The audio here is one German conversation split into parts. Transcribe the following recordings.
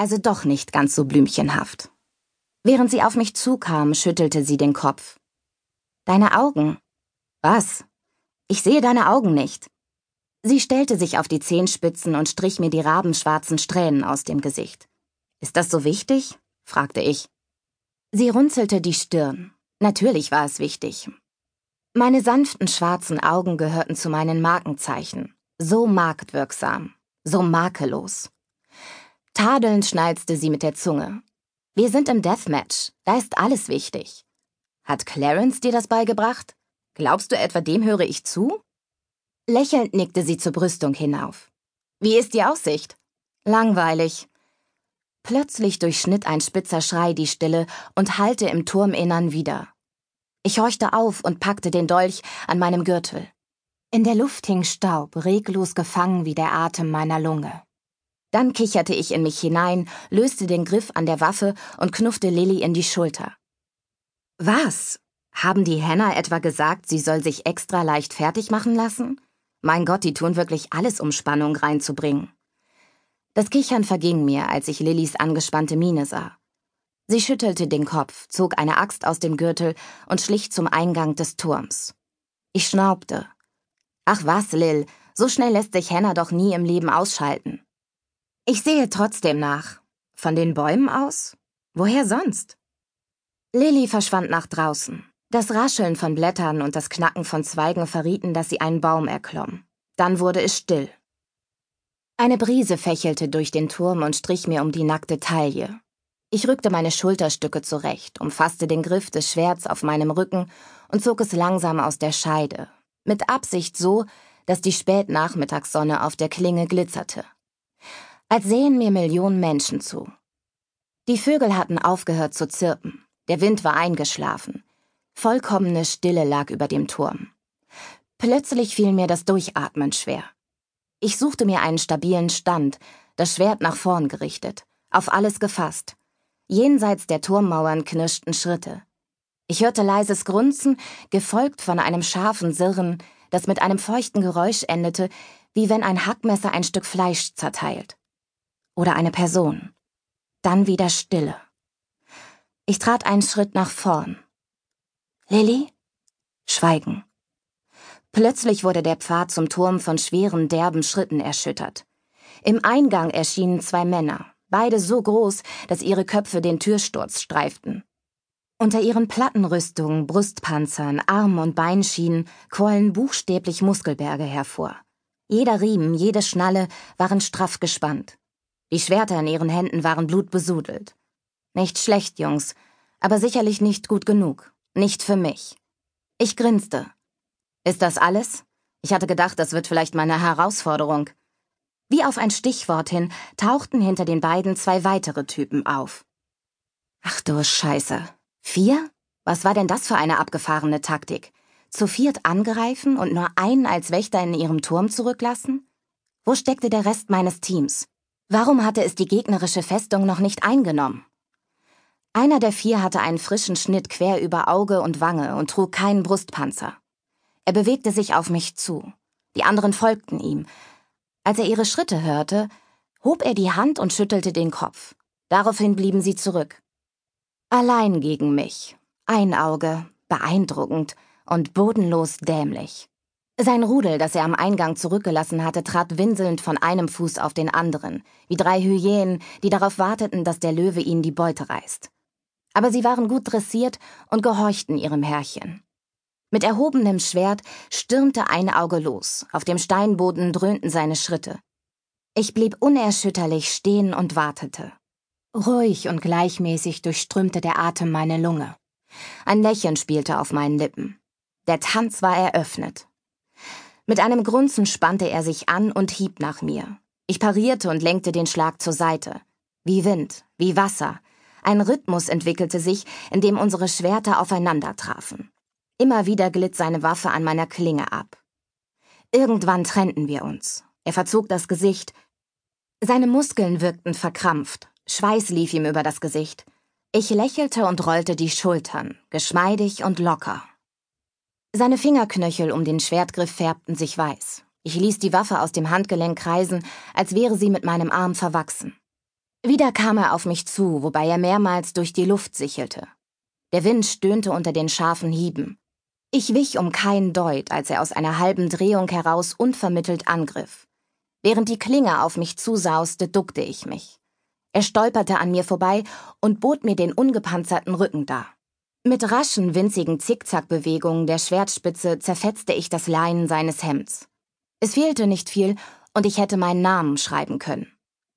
Also doch nicht ganz so blümchenhaft. Während sie auf mich zukam, schüttelte sie den Kopf. Deine Augen. Was? Ich sehe deine Augen nicht. Sie stellte sich auf die Zehenspitzen und strich mir die rabenschwarzen Strähnen aus dem Gesicht. Ist das so wichtig? fragte ich. Sie runzelte die Stirn. Natürlich war es wichtig. Meine sanften schwarzen Augen gehörten zu meinen Markenzeichen. So marktwirksam, so makellos. Tadelnd schnalzte sie mit der Zunge. Wir sind im Deathmatch, da ist alles wichtig. Hat Clarence dir das beigebracht? Glaubst du etwa, dem höre ich zu? Lächelnd nickte sie zur Brüstung hinauf. Wie ist die Aussicht? Langweilig. Plötzlich durchschnitt ein spitzer Schrei die Stille und hallte im Turminnern wieder. Ich horchte auf und packte den Dolch an meinem Gürtel. In der Luft hing Staub, reglos gefangen wie der Atem meiner Lunge. Dann kicherte ich in mich hinein, löste den Griff an der Waffe und knuffte Lilly in die Schulter. Was? Haben die Henna etwa gesagt, sie soll sich extra leicht fertig machen lassen? Mein Gott, die tun wirklich alles, um Spannung reinzubringen. Das Kichern verging mir, als ich Lillys angespannte Miene sah. Sie schüttelte den Kopf, zog eine Axt aus dem Gürtel und schlich zum Eingang des Turms. Ich schnaubte. Ach was, Lil, so schnell lässt sich Henna doch nie im Leben ausschalten. Ich sehe trotzdem nach. Von den Bäumen aus? Woher sonst? Lilly verschwand nach draußen. Das Rascheln von Blättern und das Knacken von Zweigen verrieten, dass sie einen Baum erklomm. Dann wurde es still. Eine Brise fächelte durch den Turm und strich mir um die nackte Taille. Ich rückte meine Schulterstücke zurecht, umfasste den Griff des Schwerts auf meinem Rücken und zog es langsam aus der Scheide, mit Absicht so, dass die Spätnachmittagssonne auf der Klinge glitzerte als sähen mir Millionen Menschen zu. Die Vögel hatten aufgehört zu zirpen, der Wind war eingeschlafen, vollkommene Stille lag über dem Turm. Plötzlich fiel mir das Durchatmen schwer. Ich suchte mir einen stabilen Stand, das Schwert nach vorn gerichtet, auf alles gefasst. Jenseits der Turmmauern knirschten Schritte. Ich hörte leises Grunzen, gefolgt von einem scharfen Sirren, das mit einem feuchten Geräusch endete, wie wenn ein Hackmesser ein Stück Fleisch zerteilt oder eine Person. Dann wieder Stille. Ich trat einen Schritt nach vorn. Lilly? Schweigen. Plötzlich wurde der Pfad zum Turm von schweren, derben Schritten erschüttert. Im Eingang erschienen zwei Männer, beide so groß, dass ihre Köpfe den Türsturz streiften. Unter ihren Plattenrüstungen, Brustpanzern, Arm- und Beinschienen quollen buchstäblich Muskelberge hervor. Jeder Riemen, jede Schnalle waren straff gespannt. Die Schwerter in ihren Händen waren blutbesudelt. Nicht schlecht, Jungs, aber sicherlich nicht gut genug. Nicht für mich. Ich grinste. Ist das alles? Ich hatte gedacht, das wird vielleicht meine Herausforderung. Wie auf ein Stichwort hin tauchten hinter den beiden zwei weitere Typen auf. Ach du Scheiße. Vier? Was war denn das für eine abgefahrene Taktik? Zu viert angreifen und nur einen als Wächter in ihrem Turm zurücklassen? Wo steckte der Rest meines Teams? Warum hatte es die gegnerische Festung noch nicht eingenommen? Einer der vier hatte einen frischen Schnitt quer über Auge und Wange und trug keinen Brustpanzer. Er bewegte sich auf mich zu. Die anderen folgten ihm. Als er ihre Schritte hörte, hob er die Hand und schüttelte den Kopf. Daraufhin blieben sie zurück. Allein gegen mich. Ein Auge, beeindruckend und bodenlos dämlich. Sein Rudel, das er am Eingang zurückgelassen hatte, trat winselnd von einem Fuß auf den anderen, wie drei Hyänen, die darauf warteten, dass der Löwe ihnen die Beute reißt. Aber sie waren gut dressiert und gehorchten ihrem Herrchen. Mit erhobenem Schwert stürmte ein Auge los, auf dem Steinboden dröhnten seine Schritte. Ich blieb unerschütterlich stehen und wartete. Ruhig und gleichmäßig durchströmte der Atem meine Lunge. Ein Lächeln spielte auf meinen Lippen. Der Tanz war eröffnet. Mit einem Grunzen spannte er sich an und hieb nach mir. Ich parierte und lenkte den Schlag zur Seite. Wie Wind, wie Wasser. Ein Rhythmus entwickelte sich, in dem unsere Schwerter aufeinander trafen. Immer wieder glitt seine Waffe an meiner Klinge ab. Irgendwann trennten wir uns. Er verzog das Gesicht. Seine Muskeln wirkten verkrampft. Schweiß lief ihm über das Gesicht. Ich lächelte und rollte die Schultern, geschmeidig und locker. Seine Fingerknöchel um den Schwertgriff färbten sich weiß. Ich ließ die Waffe aus dem Handgelenk kreisen, als wäre sie mit meinem Arm verwachsen. Wieder kam er auf mich zu, wobei er mehrmals durch die Luft sichelte. Der Wind stöhnte unter den scharfen Hieben. Ich wich um keinen Deut, als er aus einer halben Drehung heraus unvermittelt angriff. Während die Klinge auf mich zusauste, duckte ich mich. Er stolperte an mir vorbei und bot mir den ungepanzerten Rücken dar. Mit raschen, winzigen Zickzackbewegungen der Schwertspitze zerfetzte ich das Leinen seines Hemds. Es fehlte nicht viel, und ich hätte meinen Namen schreiben können.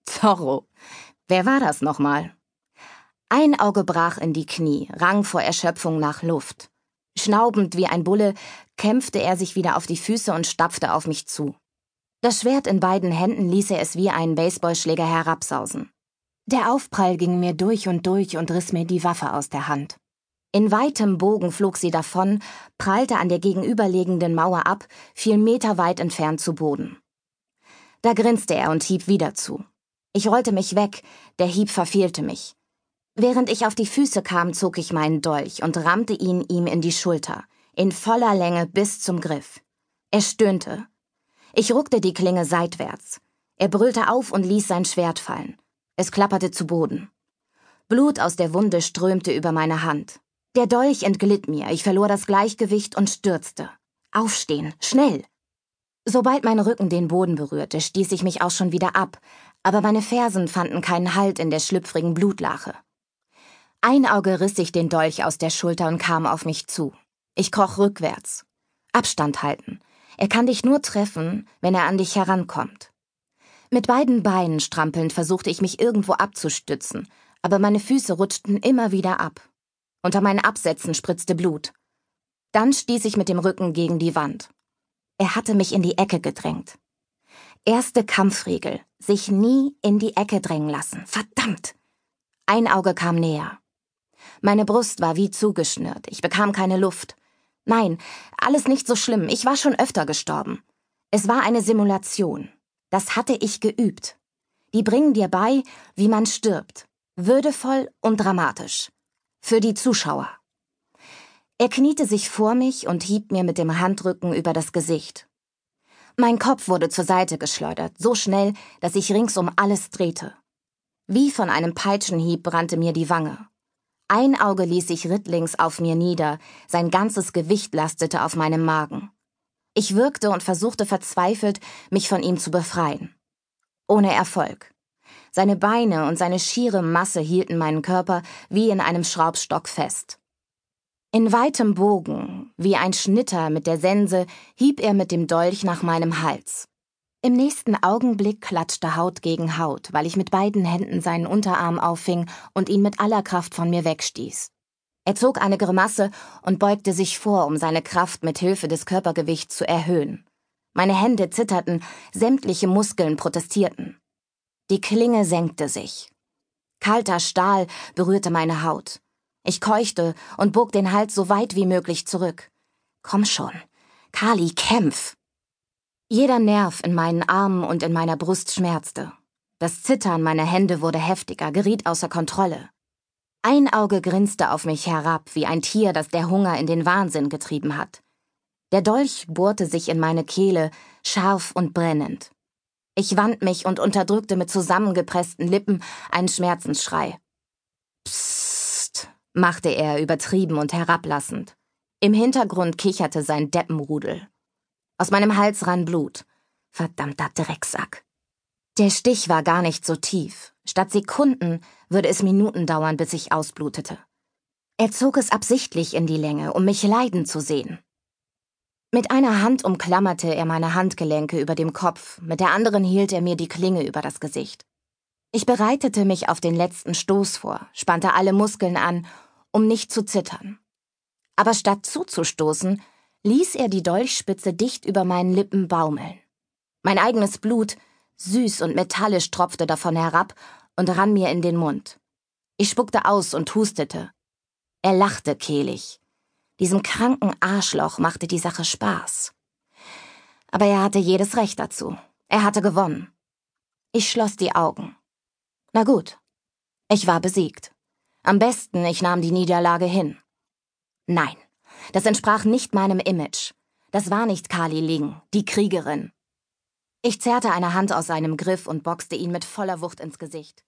Zorro. Wer war das nochmal? Ein Auge brach in die Knie, rang vor Erschöpfung nach Luft. Schnaubend wie ein Bulle kämpfte er sich wieder auf die Füße und stapfte auf mich zu. Das Schwert in beiden Händen ließ er es wie einen Baseballschläger herabsausen. Der Aufprall ging mir durch und durch und riss mir die Waffe aus der Hand. In weitem Bogen flog sie davon, prallte an der gegenüberliegenden Mauer ab, fiel meterweit entfernt zu Boden. Da grinste er und hieb wieder zu. Ich rollte mich weg, der Hieb verfehlte mich. Während ich auf die Füße kam, zog ich meinen Dolch und rammte ihn ihm in die Schulter, in voller Länge bis zum Griff. Er stöhnte. Ich ruckte die Klinge seitwärts. Er brüllte auf und ließ sein Schwert fallen. Es klapperte zu Boden. Blut aus der Wunde strömte über meine Hand. Der Dolch entglitt mir, ich verlor das Gleichgewicht und stürzte. Aufstehen, schnell! Sobald mein Rücken den Boden berührte, stieß ich mich auch schon wieder ab, aber meine Fersen fanden keinen Halt in der schlüpfrigen Blutlache. Ein Auge riss sich den Dolch aus der Schulter und kam auf mich zu. Ich kroch rückwärts. Abstand halten. Er kann dich nur treffen, wenn er an dich herankommt. Mit beiden Beinen strampelnd versuchte ich mich irgendwo abzustützen, aber meine Füße rutschten immer wieder ab. Unter meinen Absätzen spritzte Blut. Dann stieß ich mit dem Rücken gegen die Wand. Er hatte mich in die Ecke gedrängt. Erste Kampfregel. Sich nie in die Ecke drängen lassen. Verdammt! Ein Auge kam näher. Meine Brust war wie zugeschnürt. Ich bekam keine Luft. Nein, alles nicht so schlimm. Ich war schon öfter gestorben. Es war eine Simulation. Das hatte ich geübt. Die bringen dir bei, wie man stirbt. Würdevoll und dramatisch für die Zuschauer. Er kniete sich vor mich und hieb mir mit dem Handrücken über das Gesicht. Mein Kopf wurde zur Seite geschleudert, so schnell, dass ich ringsum alles drehte. Wie von einem Peitschenhieb brannte mir die Wange. Ein Auge ließ sich rittlings auf mir nieder, sein ganzes Gewicht lastete auf meinem Magen. Ich wirkte und versuchte verzweifelt, mich von ihm zu befreien. Ohne Erfolg. Seine Beine und seine schiere Masse hielten meinen Körper wie in einem Schraubstock fest. In weitem Bogen, wie ein Schnitter mit der Sense, hieb er mit dem Dolch nach meinem Hals. Im nächsten Augenblick klatschte Haut gegen Haut, weil ich mit beiden Händen seinen Unterarm auffing und ihn mit aller Kraft von mir wegstieß. Er zog eine Grimasse und beugte sich vor, um seine Kraft mit Hilfe des Körpergewichts zu erhöhen. Meine Hände zitterten, sämtliche Muskeln protestierten. Die Klinge senkte sich. Kalter Stahl berührte meine Haut. Ich keuchte und bog den Hals so weit wie möglich zurück. Komm schon. Kali, kämpf! Jeder Nerv in meinen Armen und in meiner Brust schmerzte. Das Zittern meiner Hände wurde heftiger, geriet außer Kontrolle. Ein Auge grinste auf mich herab, wie ein Tier, das der Hunger in den Wahnsinn getrieben hat. Der Dolch bohrte sich in meine Kehle, scharf und brennend. Ich wand mich und unterdrückte mit zusammengepressten Lippen einen Schmerzensschrei. Psst, machte er übertrieben und herablassend. Im Hintergrund kicherte sein Deppenrudel. Aus meinem Hals rann Blut. Verdammter Drecksack. Der Stich war gar nicht so tief. Statt Sekunden würde es Minuten dauern, bis ich ausblutete. Er zog es absichtlich in die Länge, um mich leiden zu sehen. Mit einer Hand umklammerte er meine Handgelenke über dem Kopf, mit der anderen hielt er mir die Klinge über das Gesicht. Ich bereitete mich auf den letzten Stoß vor, spannte alle Muskeln an, um nicht zu zittern. Aber statt zuzustoßen, ließ er die Dolchspitze dicht über meinen Lippen baumeln. Mein eigenes Blut, süß und metallisch, tropfte davon herab und rann mir in den Mund. Ich spuckte aus und hustete. Er lachte kehlig. Diesem kranken Arschloch machte die Sache Spaß. Aber er hatte jedes Recht dazu. Er hatte gewonnen. Ich schloss die Augen. Na gut. Ich war besiegt. Am besten, ich nahm die Niederlage hin. Nein, das entsprach nicht meinem Image. Das war nicht Kali Ling, die Kriegerin. Ich zerrte eine Hand aus seinem Griff und boxte ihn mit voller Wucht ins Gesicht.